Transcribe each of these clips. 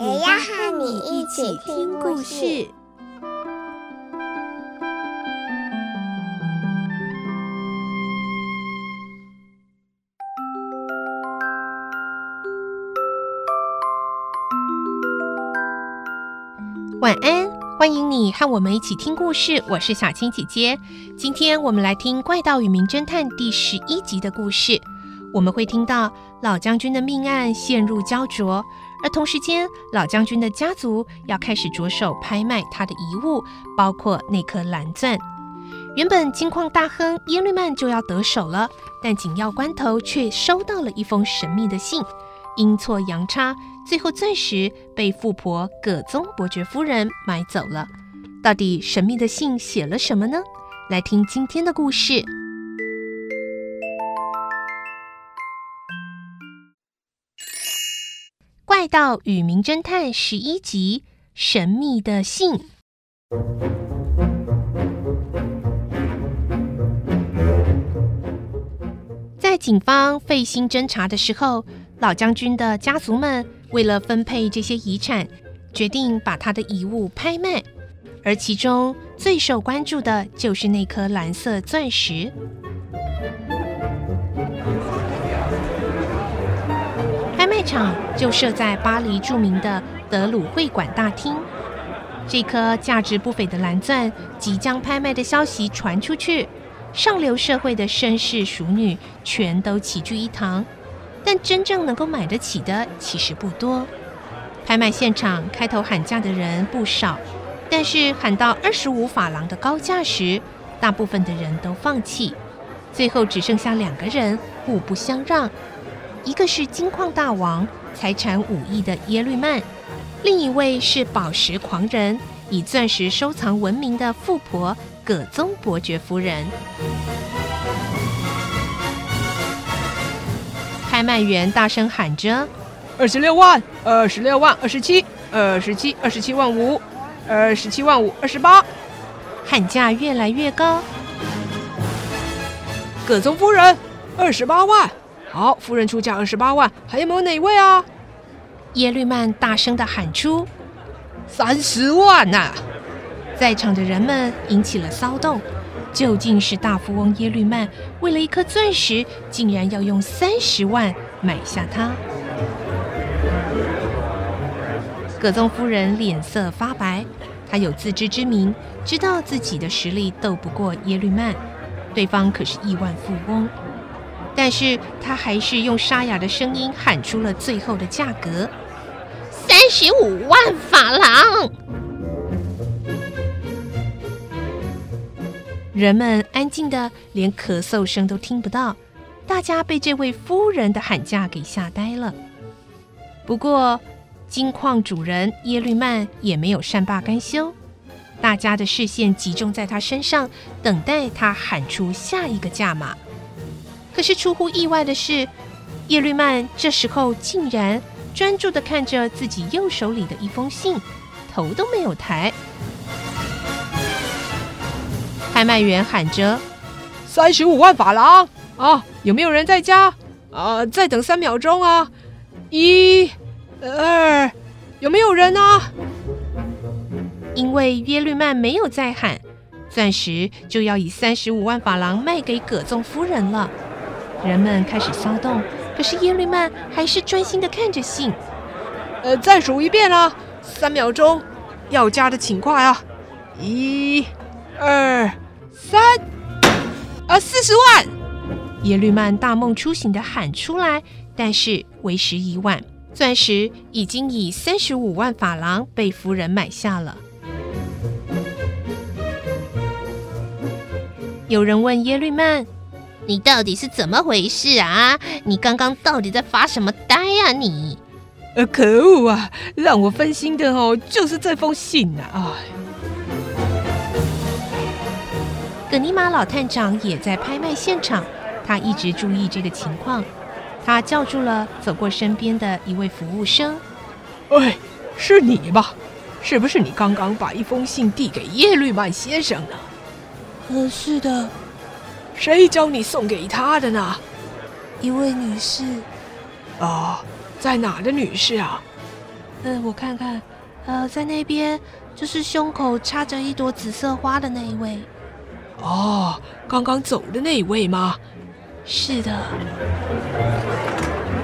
也要和你一起听故事。晚安，欢迎你和我们一起听故事。我是小青姐姐，今天我们来听《怪盗与名侦探》第十一集的故事。我们会听到老将军的命案陷入焦灼。而同时间，老将军的家族要开始着手拍卖他的遗物，包括那颗蓝钻。原本金矿大亨耶律曼就要得手了，但紧要关头却收到了一封神秘的信，阴错阳差，最后钻石被富婆葛宗伯爵夫人买走了。到底神秘的信写了什么呢？来听今天的故事。《到与名侦探》十一集：神秘的信。在警方费心侦查的时候，老将军的家族们为了分配这些遗产，决定把他的遗物拍卖，而其中最受关注的就是那颗蓝色钻石。场就设在巴黎著名的德鲁会馆大厅。这颗价值不菲的蓝钻即将拍卖的消息传出去，上流社会的绅士淑女全都齐聚一堂，但真正能够买得起的其实不多。拍卖现场开头喊价的人不少，但是喊到二十五法郎的高价时，大部分的人都放弃，最后只剩下两个人互不相让。一个是金矿大王、财产五亿的耶律曼，另一位是宝石狂人、以钻石收藏闻名的富婆葛宗伯爵夫人。拍卖员大声喊着：“二十六万，二十六万，二十七，二十七，二十七万五，二十七万五，二十八。”喊价越来越高。葛宗夫人，二十八万。好，夫人出价二十八万，还有没有哪位啊？耶律曼大声的喊出：“三十万呐、啊！”在场的人们引起了骚动。究竟是大富翁耶律曼为了一颗钻石，竟然要用三十万买下它？葛宗夫人脸色发白，她有自知之明，知道自己的实力斗不过耶律曼，对方可是亿万富翁。但是他还是用沙哑的声音喊出了最后的价格：三十五万法郎。人们安静的连咳嗽声都听不到，大家被这位夫人的喊价给吓呆了。不过，金矿主人耶律曼也没有善罢甘休，大家的视线集中在他身上，等待他喊出下一个价码。可是出乎意外的是，耶律曼这时候竟然专注的看着自己右手里的一封信，头都没有抬。拍卖员喊着：“三十五万法郎啊！有没有人在家？啊，再等三秒钟啊！一、二，有没有人啊？”因为耶律曼没有再喊，钻石就要以三十五万法郎卖给葛宗夫人了。人们开始骚动，可是耶律曼还是专心的看着信。呃，再数一遍啊，三秒钟，要加的请快啊！一、二、三，啊，四十万！耶律曼大梦初醒的喊出来，但是为时已晚，钻石已经以三十五万法郎被夫人买下了。有人问耶律曼。你到底是怎么回事啊？你刚刚到底在发什么呆呀？你呃，可恶啊！让我分心的哦，就是这封信呐！啊，葛尼玛老探长也在拍卖现场，他一直注意这个情况。他叫住了走过身边的一位服务生：“哎，是你吧？是不是你刚刚把一封信递给耶律曼先生呢？”“呃，是的。”“谁教你送给他的呢？”“一位女士。”“啊。”在哪的女士啊？嗯、呃，我看看，呃，在那边，就是胸口插着一朵紫色花的那一位。哦，刚刚走的那一位吗？是的。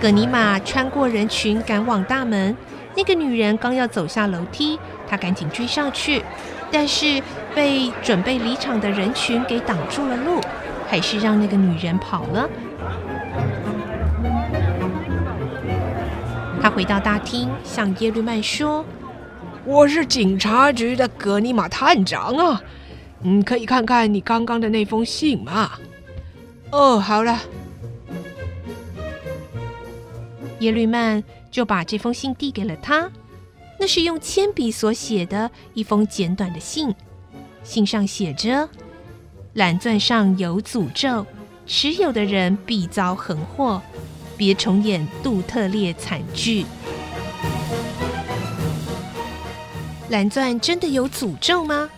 葛尼玛穿过人群赶往大门，那个女人刚要走下楼梯，她赶紧追上去，但是被准备离场的人群给挡住了路，还是让那个女人跑了。他回到大厅，向耶律曼说：“我是警察局的格尼玛探长啊，你可以看看你刚刚的那封信吗？”“哦，好了。”耶律曼就把这封信递给了他。那是用铅笔所写的一封简短的信，信上写着：“蓝钻上有诅咒，持有的人必遭横祸。”别重演杜特列惨剧。蓝钻真的有诅咒吗？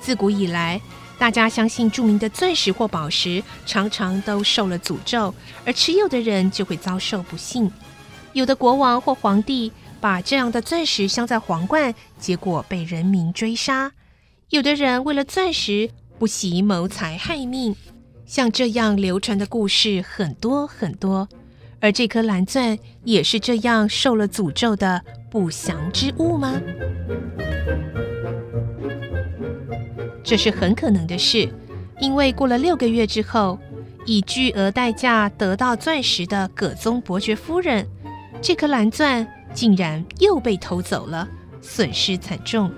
自古以来，大家相信著名的钻石或宝石常常都受了诅咒，而持有的人就会遭受不幸。有的国王或皇帝把这样的钻石镶在皇冠，结果被人民追杀；有的人为了钻石不惜谋财害命。像这样流传的故事很多很多。而这颗蓝钻也是这样受了诅咒的不祥之物吗？这是很可能的事，因为过了六个月之后，以巨额代价得到钻石的葛宗伯爵夫人，这颗蓝钻竟然又被偷走了，损失惨重。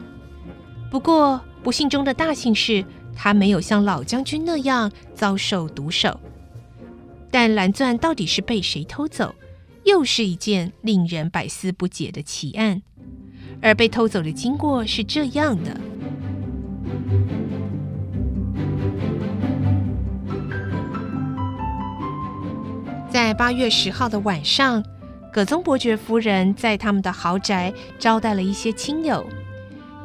不过不幸中的大幸是，他没有像老将军那样遭受毒手。但蓝钻到底是被谁偷走，又是一件令人百思不解的奇案。而被偷走的经过是这样的：在八月十号的晚上，葛宗伯爵夫人在他们的豪宅招待了一些亲友。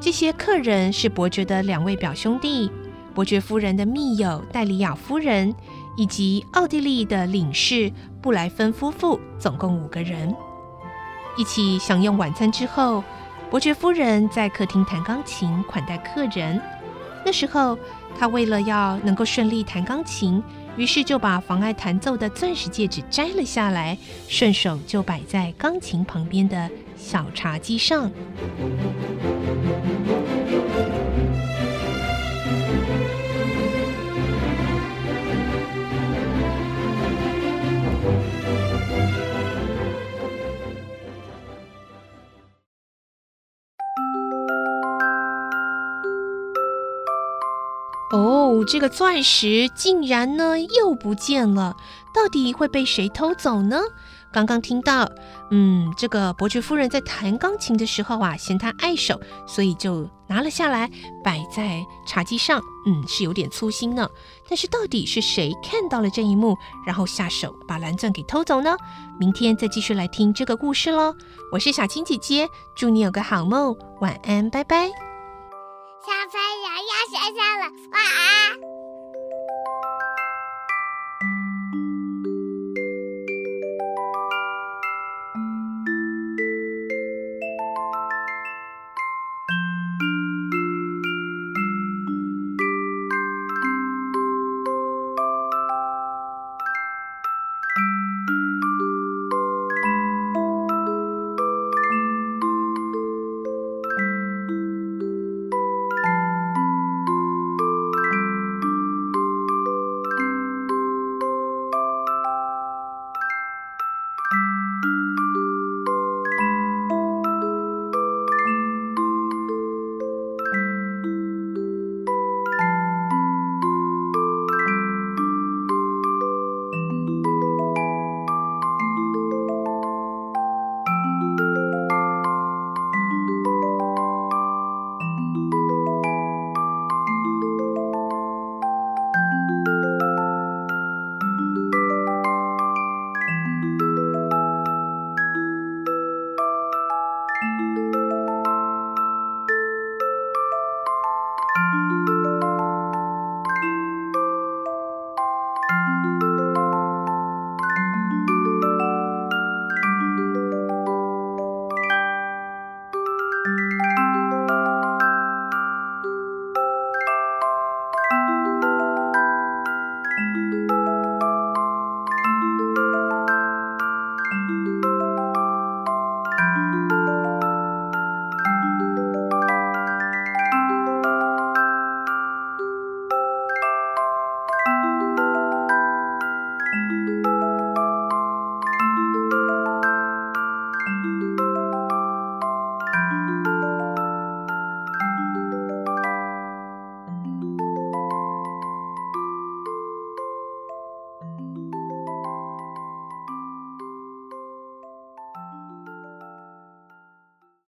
这些客人是伯爵的两位表兄弟，伯爵夫人的密友戴里亚夫人。以及奥地利的领事布莱芬夫妇，总共五个人，一起享用晚餐之后，伯爵夫人在客厅弹钢琴款待客人。那时候，她为了要能够顺利弹钢琴，于是就把妨碍弹奏的钻石戒指摘了下来，顺手就摆在钢琴旁边的小茶几上。这个钻石竟然呢又不见了，到底会被谁偷走呢？刚刚听到，嗯，这个伯爵夫人在弹钢琴的时候啊，嫌它碍手，所以就拿了下来摆在茶几上，嗯，是有点粗心呢。但是到底是谁看到了这一幕，然后下手把蓝钻给偷走呢？明天再继续来听这个故事喽。我是小青姐姐，祝你有个好梦，晚安，拜拜。小朋友要睡觉了，晚安。